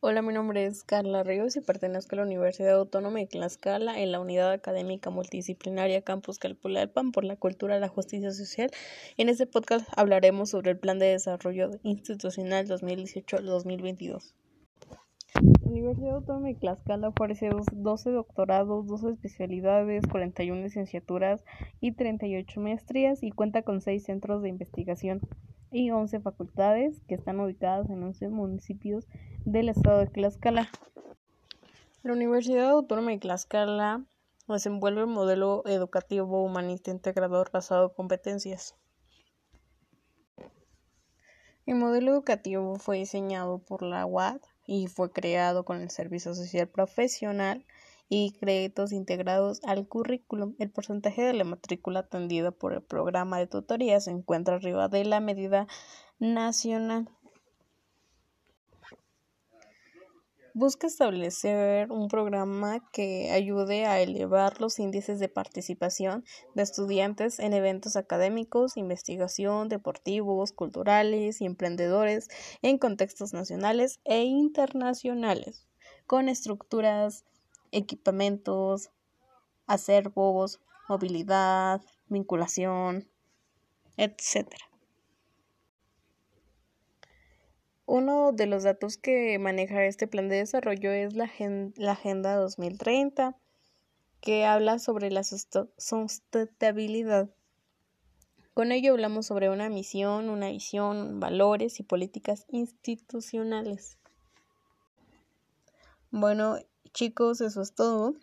Hola, mi nombre es Carla Ríos y pertenezco a la Universidad Autónoma de Tlaxcala en la Unidad Académica Multidisciplinaria Campus Calpulalpan por la Cultura y la Justicia Social. En este podcast hablaremos sobre el Plan de Desarrollo Institucional 2018-2022. La Universidad Autónoma de Tlaxcala ofrece 12 doctorados, 12 especialidades, 41 licenciaturas y 38 maestrías y cuenta con 6 centros de investigación y 11 facultades que están ubicadas en 11 municipios del estado de Tlaxcala. La Universidad Autónoma de Tlaxcala desenvuelve un modelo educativo humanista integrador basado en competencias. El modelo educativo fue diseñado por la UAD y fue creado con el Servicio Social Profesional y créditos integrados al currículum. El porcentaje de la matrícula atendida por el programa de tutoría se encuentra arriba de la medida nacional. Busca establecer un programa que ayude a elevar los índices de participación de estudiantes en eventos académicos, investigación, deportivos, culturales y emprendedores en contextos nacionales e internacionales, con estructuras equipamientos, acervos, movilidad, vinculación, etc. Uno de los datos que maneja este plan de desarrollo es la, la Agenda 2030, que habla sobre la sustentabilidad. Con ello hablamos sobre una misión, una visión, valores y políticas institucionales. Bueno, Chicos, eso es todo.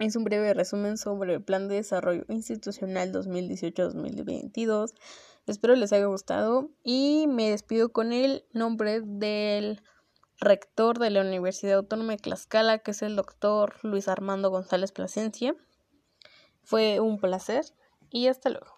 Es un breve resumen sobre el Plan de Desarrollo Institucional 2018-2022. Espero les haya gustado y me despido con el nombre del rector de la Universidad Autónoma de Tlaxcala, que es el doctor Luis Armando González Plasencia. Fue un placer y hasta luego.